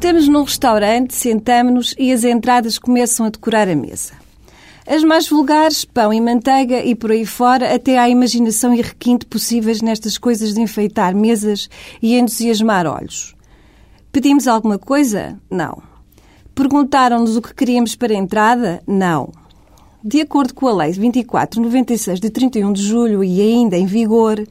Estamos num restaurante, sentamos-nos e as entradas começam a decorar a mesa. As mais vulgares, pão e manteiga e por aí fora, até há imaginação e requinte possíveis nestas coisas de enfeitar mesas e entusiasmar olhos. Pedimos alguma coisa? Não. Perguntaram-nos o que queríamos para a entrada? Não. De acordo com a Lei 2496 de 31 de julho e ainda em vigor,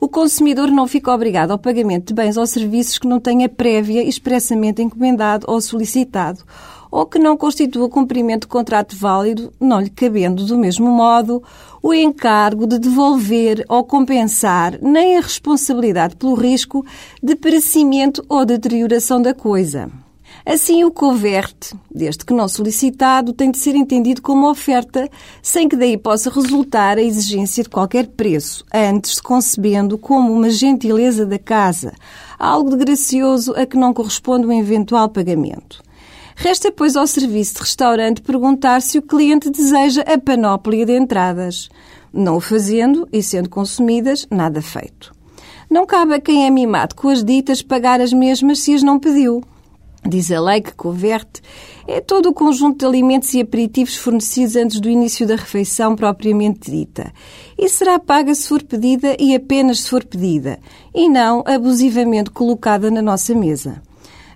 o consumidor não fica obrigado ao pagamento de bens ou serviços que não tenha prévia expressamente encomendado ou solicitado, ou que não constitua cumprimento de contrato válido, não lhe cabendo, do mesmo modo, o encargo de devolver ou compensar, nem a responsabilidade pelo risco de perecimento ou deterioração da coisa. Assim, o coverte, desde que não solicitado, tem de ser entendido como oferta, sem que daí possa resultar a exigência de qualquer preço, antes se concebendo como uma gentileza da casa, algo de gracioso a que não corresponde um eventual pagamento. Resta, pois, ao serviço de restaurante perguntar se o cliente deseja a panóplia de entradas. Não o fazendo e sendo consumidas, nada feito. Não cabe a quem é mimado com as ditas pagar as mesmas se as não pediu. Diz a lei que coverte é todo o conjunto de alimentos e aperitivos fornecidos antes do início da refeição propriamente dita e será paga se for pedida e apenas se for pedida e não abusivamente colocada na nossa mesa.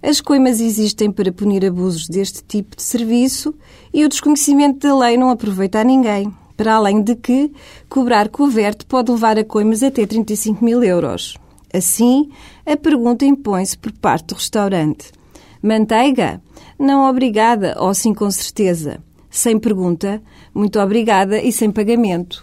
As coimas existem para punir abusos deste tipo de serviço e o desconhecimento da lei não aproveita a ninguém. Para além de que, cobrar coverte pode levar a coimas até 35 mil euros. Assim, a pergunta impõe-se por parte do restaurante. Manteiga? Não obrigada, ou sim com certeza. Sem pergunta, muito obrigada e sem pagamento.